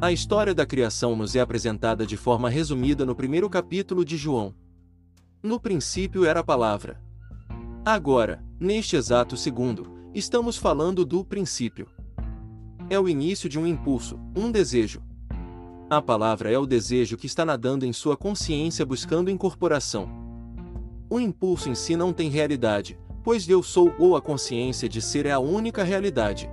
A história da criação nos é apresentada de forma resumida no primeiro capítulo de João. No princípio era a palavra. Agora, neste exato segundo, estamos falando do princípio. É o início de um impulso, um desejo. A palavra é o desejo que está nadando em sua consciência buscando incorporação. O impulso em si não tem realidade, pois eu sou ou a consciência de ser é a única realidade.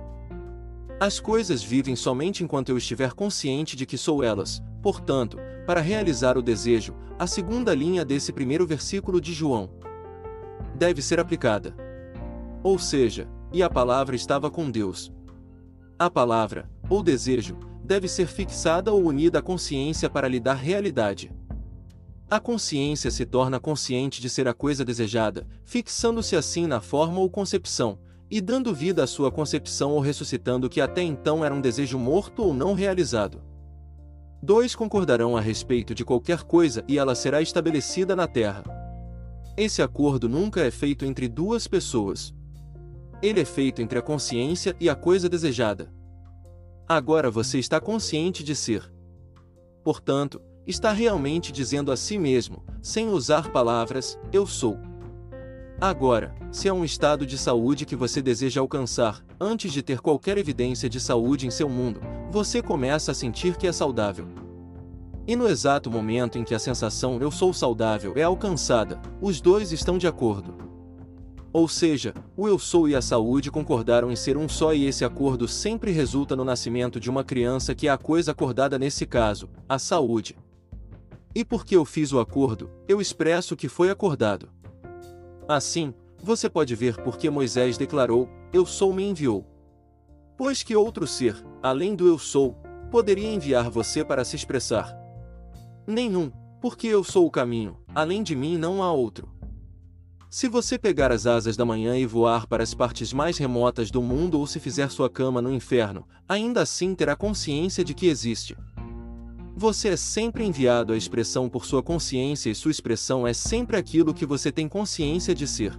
As coisas vivem somente enquanto eu estiver consciente de que sou elas, portanto, para realizar o desejo, a segunda linha desse primeiro versículo de João deve ser aplicada. Ou seja, e a palavra estava com Deus. A palavra, ou desejo, deve ser fixada ou unida à consciência para lhe dar realidade. A consciência se torna consciente de ser a coisa desejada, fixando-se assim na forma ou concepção, e dando vida à sua concepção ou ressuscitando o que até então era um desejo morto ou não realizado. Dois concordarão a respeito de qualquer coisa e ela será estabelecida na terra. Esse acordo nunca é feito entre duas pessoas. Ele é feito entre a consciência e a coisa desejada. Agora você está consciente de ser. Portanto, está realmente dizendo a si mesmo, sem usar palavras, eu sou. Agora, se é um estado de saúde que você deseja alcançar, antes de ter qualquer evidência de saúde em seu mundo, você começa a sentir que é saudável. E no exato momento em que a sensação eu sou saudável é alcançada, os dois estão de acordo. Ou seja, o eu sou e a saúde concordaram em ser um só e esse acordo sempre resulta no nascimento de uma criança que é a coisa acordada nesse caso, a saúde. E porque eu fiz o acordo, eu expresso que foi acordado. Assim, você pode ver por que Moisés declarou: Eu sou me enviou. Pois que outro ser, além do eu sou, poderia enviar você para se expressar? Nenhum, porque eu sou o caminho, além de mim não há outro. Se você pegar as asas da manhã e voar para as partes mais remotas do mundo ou se fizer sua cama no inferno, ainda assim terá consciência de que existe. Você é sempre enviado à expressão por sua consciência e sua expressão é sempre aquilo que você tem consciência de ser.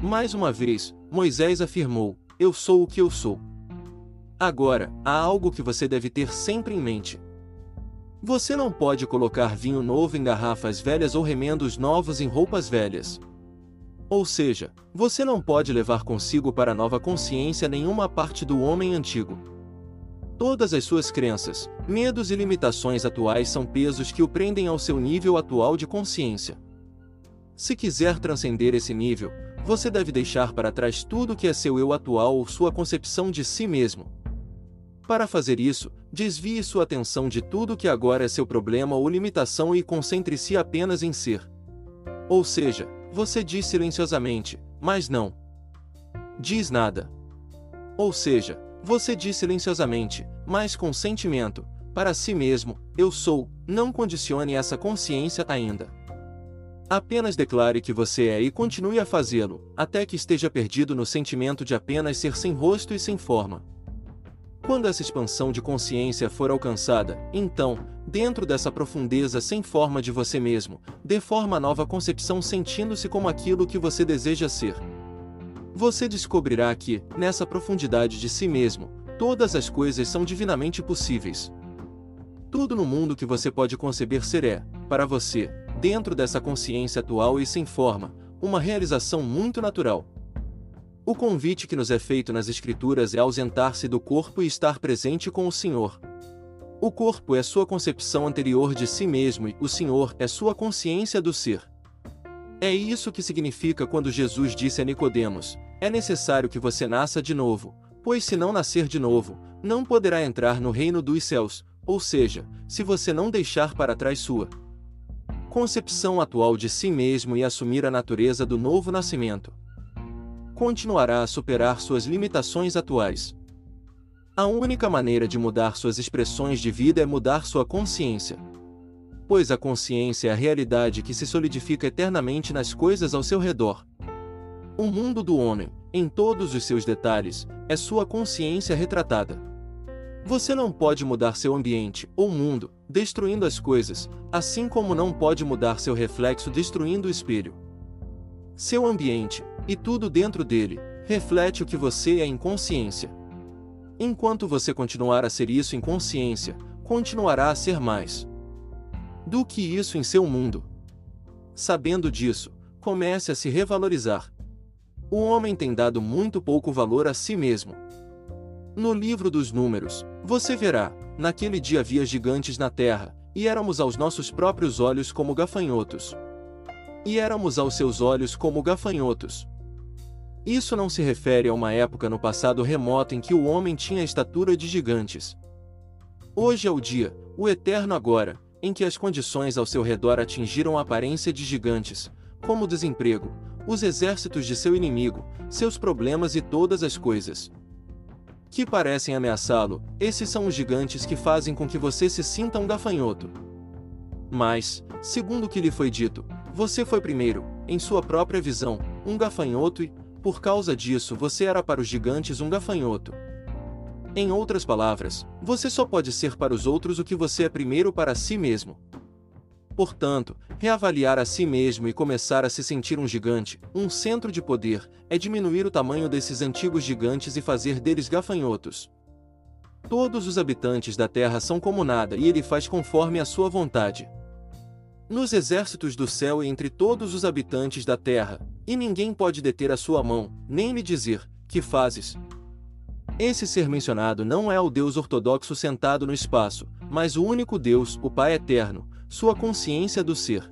Mais uma vez, Moisés afirmou: Eu sou o que eu sou. Agora, há algo que você deve ter sempre em mente. Você não pode colocar vinho novo em garrafas velhas ou remendos novos em roupas velhas. Ou seja, você não pode levar consigo para a nova consciência nenhuma parte do homem antigo. Todas as suas crenças, medos e limitações atuais são pesos que o prendem ao seu nível atual de consciência. Se quiser transcender esse nível, você deve deixar para trás tudo que é seu eu atual ou sua concepção de si mesmo. Para fazer isso, desvie sua atenção de tudo que agora é seu problema ou limitação e concentre-se apenas em ser. Ou seja, você diz silenciosamente, mas não diz nada. Ou seja, você diz silenciosamente, mas com sentimento, para si mesmo, eu sou, não condicione essa consciência ainda. Apenas declare que você é e continue a fazê-lo, até que esteja perdido no sentimento de apenas ser sem rosto e sem forma. Quando essa expansão de consciência for alcançada, então, dentro dessa profundeza sem forma de você mesmo, dê forma nova concepção sentindo-se como aquilo que você deseja ser. Você descobrirá que, nessa profundidade de si mesmo, todas as coisas são divinamente possíveis. Tudo no mundo que você pode conceber ser é, para você, dentro dessa consciência atual e sem forma, uma realização muito natural. O convite que nos é feito nas Escrituras é ausentar-se do corpo e estar presente com o Senhor. O corpo é sua concepção anterior de si mesmo e o Senhor é sua consciência do ser. É isso que significa quando Jesus disse a Nicodemos: é necessário que você nasça de novo, pois se não nascer de novo, não poderá entrar no reino dos céus, ou seja, se você não deixar para trás sua concepção atual de si mesmo e assumir a natureza do novo nascimento. Continuará a superar suas limitações atuais. A única maneira de mudar suas expressões de vida é mudar sua consciência. Pois a consciência é a realidade que se solidifica eternamente nas coisas ao seu redor. O mundo do homem, em todos os seus detalhes, é sua consciência retratada. Você não pode mudar seu ambiente ou mundo, destruindo as coisas, assim como não pode mudar seu reflexo destruindo o espelho. Seu ambiente, e tudo dentro dele, reflete o que você é em consciência. Enquanto você continuar a ser isso em consciência, continuará a ser mais do que isso em seu mundo. Sabendo disso, comece a se revalorizar. O homem tem dado muito pouco valor a si mesmo. No livro dos Números, você verá: naquele dia havia gigantes na terra, e éramos aos nossos próprios olhos como gafanhotos. E éramos aos seus olhos como gafanhotos. Isso não se refere a uma época no passado remoto em que o homem tinha a estatura de gigantes. Hoje é o dia, o eterno agora, em que as condições ao seu redor atingiram a aparência de gigantes, como o desemprego, os exércitos de seu inimigo, seus problemas e todas as coisas que parecem ameaçá-lo, esses são os gigantes que fazem com que você se sinta um gafanhoto. Mas, segundo o que lhe foi dito, você foi primeiro, em sua própria visão, um gafanhoto e, por causa disso, você era para os gigantes um gafanhoto. Em outras palavras, você só pode ser para os outros o que você é primeiro para si mesmo. Portanto, reavaliar a si mesmo e começar a se sentir um gigante, um centro de poder, é diminuir o tamanho desses antigos gigantes e fazer deles gafanhotos. Todos os habitantes da terra são como nada e ele faz conforme a sua vontade. Nos exércitos do céu e entre todos os habitantes da terra, e ninguém pode deter a sua mão, nem lhe dizer: Que fazes? Esse ser mencionado não é o Deus ortodoxo sentado no espaço, mas o único Deus, o Pai eterno, sua consciência do ser.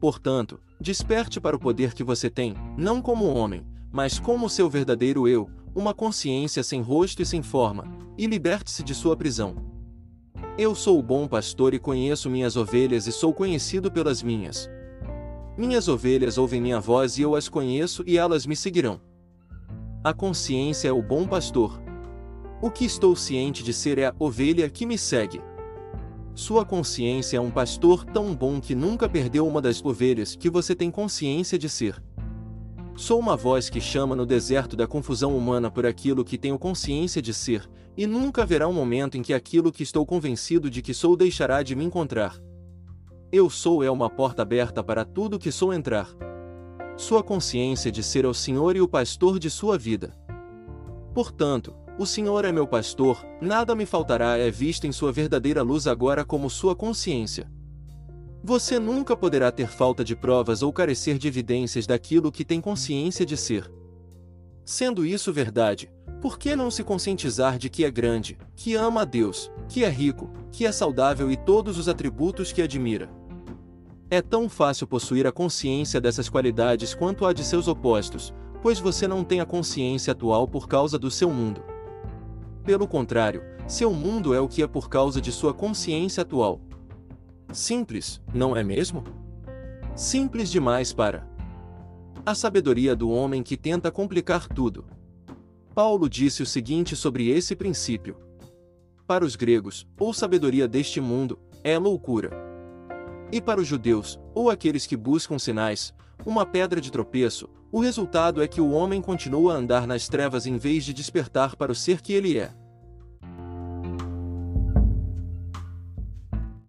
Portanto, desperte para o poder que você tem, não como homem, mas como seu verdadeiro eu, uma consciência sem rosto e sem forma, e liberte-se de sua prisão. Eu sou o bom pastor e conheço minhas ovelhas e sou conhecido pelas minhas. Minhas ovelhas ouvem minha voz e eu as conheço e elas me seguirão. A consciência é o bom pastor. O que estou ciente de ser é a ovelha que me segue. Sua consciência é um pastor tão bom que nunca perdeu uma das ovelhas que você tem consciência de ser. Sou uma voz que chama no deserto da confusão humana por aquilo que tenho consciência de ser, e nunca haverá um momento em que aquilo que estou convencido de que sou deixará de me encontrar. Eu sou é uma porta aberta para tudo que sou entrar. Sua consciência de ser é o Senhor e o pastor de sua vida. Portanto, o Senhor é meu pastor, nada me faltará é visto em sua verdadeira luz agora como sua consciência. Você nunca poderá ter falta de provas ou carecer de evidências daquilo que tem consciência de ser. Sendo isso verdade, por que não se conscientizar de que é grande, que ama a Deus, que é rico, que é saudável e todos os atributos que admira? É tão fácil possuir a consciência dessas qualidades quanto a de seus opostos, pois você não tem a consciência atual por causa do seu mundo. Pelo contrário, seu mundo é o que é por causa de sua consciência atual. Simples, não é mesmo? Simples demais para a sabedoria do homem que tenta complicar tudo. Paulo disse o seguinte sobre esse princípio: Para os gregos, ou sabedoria deste mundo, é loucura. E para os judeus, ou aqueles que buscam sinais, uma pedra de tropeço, o resultado é que o homem continua a andar nas trevas em vez de despertar para o ser que ele é.